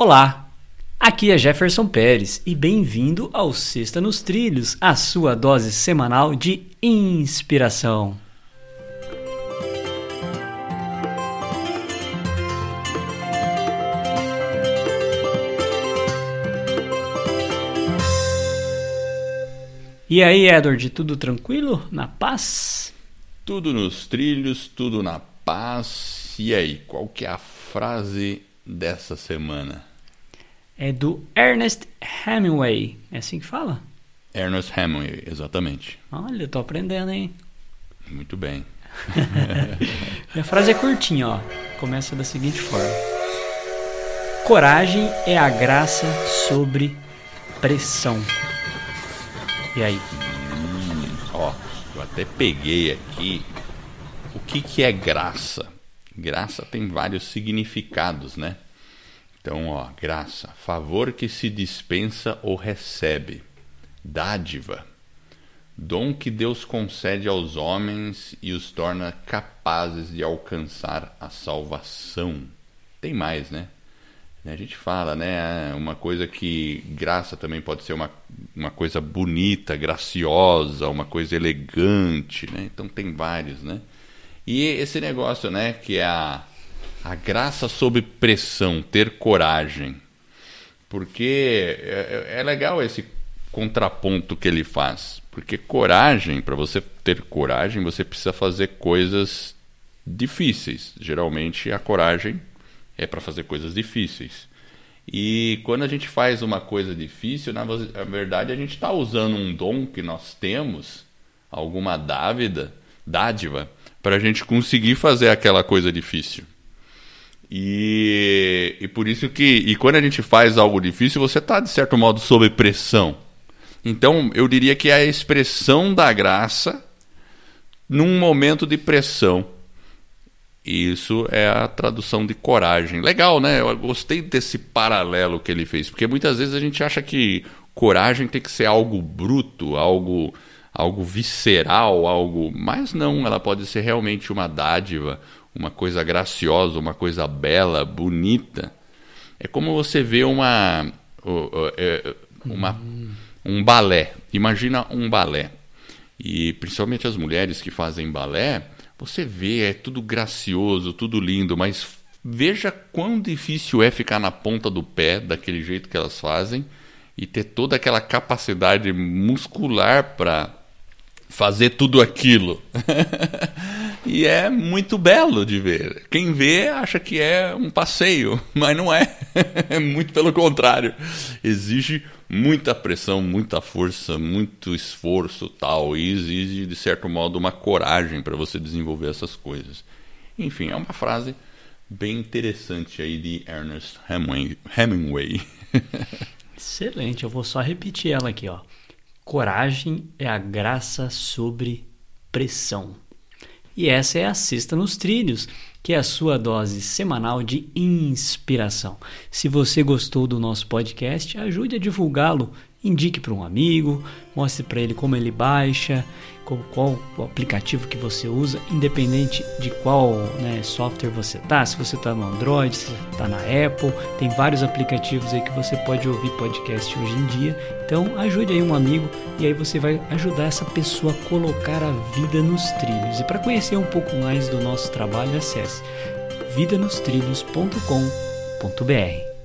Olá, aqui é Jefferson Pérez e bem-vindo ao Sexta nos Trilhos, a sua dose semanal de inspiração. E aí, Edward, tudo tranquilo? Na paz? Tudo nos trilhos, tudo na paz. E aí, qual que é a frase dessa semana? É do Ernest Hemingway. É assim que fala? Ernest Hemingway, exatamente. Olha, eu tô aprendendo, hein? Muito bem. a frase é curtinha, ó. Começa da seguinte forma: Coragem é a graça sobre pressão. E aí? Hum, ó, eu até peguei aqui o que, que é graça. Graça tem vários significados, né? Então, ó, graça, favor que se dispensa ou recebe, dádiva, dom que Deus concede aos homens e os torna capazes de alcançar a salvação. Tem mais, né? A gente fala, né? Uma coisa que graça também pode ser uma, uma coisa bonita, graciosa, uma coisa elegante, né? Então tem vários, né? E esse negócio, né? Que é a a graça sob pressão, ter coragem. Porque é, é, é legal esse contraponto que ele faz. Porque coragem, para você ter coragem, você precisa fazer coisas difíceis. Geralmente a coragem é para fazer coisas difíceis. E quando a gente faz uma coisa difícil, na verdade a gente está usando um dom que nós temos, alguma dávida, dádiva, para a gente conseguir fazer aquela coisa difícil. E, e por isso que, e quando a gente faz algo difícil, você está, de certo modo, sob pressão. Então, eu diria que é a expressão da graça num momento de pressão. Isso é a tradução de coragem. Legal, né? Eu gostei desse paralelo que ele fez, porque muitas vezes a gente acha que coragem tem que ser algo bruto, algo algo visceral, algo, mas não, ela pode ser realmente uma dádiva, uma coisa graciosa, uma coisa bela, bonita. É como você vê uma, é, uma um balé. Imagina um balé. E principalmente as mulheres que fazem balé, você vê, é tudo gracioso, tudo lindo, mas veja quão difícil é ficar na ponta do pé, daquele jeito que elas fazem, e ter toda aquela capacidade muscular para fazer tudo aquilo. e é muito belo de ver. Quem vê acha que é um passeio, mas não é. é muito pelo contrário. Exige muita pressão, muita força, muito esforço, tal, e exige de certo modo uma coragem para você desenvolver essas coisas. Enfim, é uma frase bem interessante aí de Ernest Hemingway. Excelente, eu vou só repetir ela aqui, ó. Coragem é a graça sobre pressão. E essa é a Sexta nos Trilhos, que é a sua dose semanal de inspiração. Se você gostou do nosso podcast, ajude a divulgá-lo indique para um amigo, mostre para ele como ele baixa, qual, qual o aplicativo que você usa, independente de qual né, software você tá. Se você está no Android, se está na Apple, tem vários aplicativos aí que você pode ouvir podcast hoje em dia. Então ajude aí um amigo e aí você vai ajudar essa pessoa a colocar a vida nos trilhos. E para conhecer um pouco mais do nosso trabalho, acesse vidanostrilhos.com.br.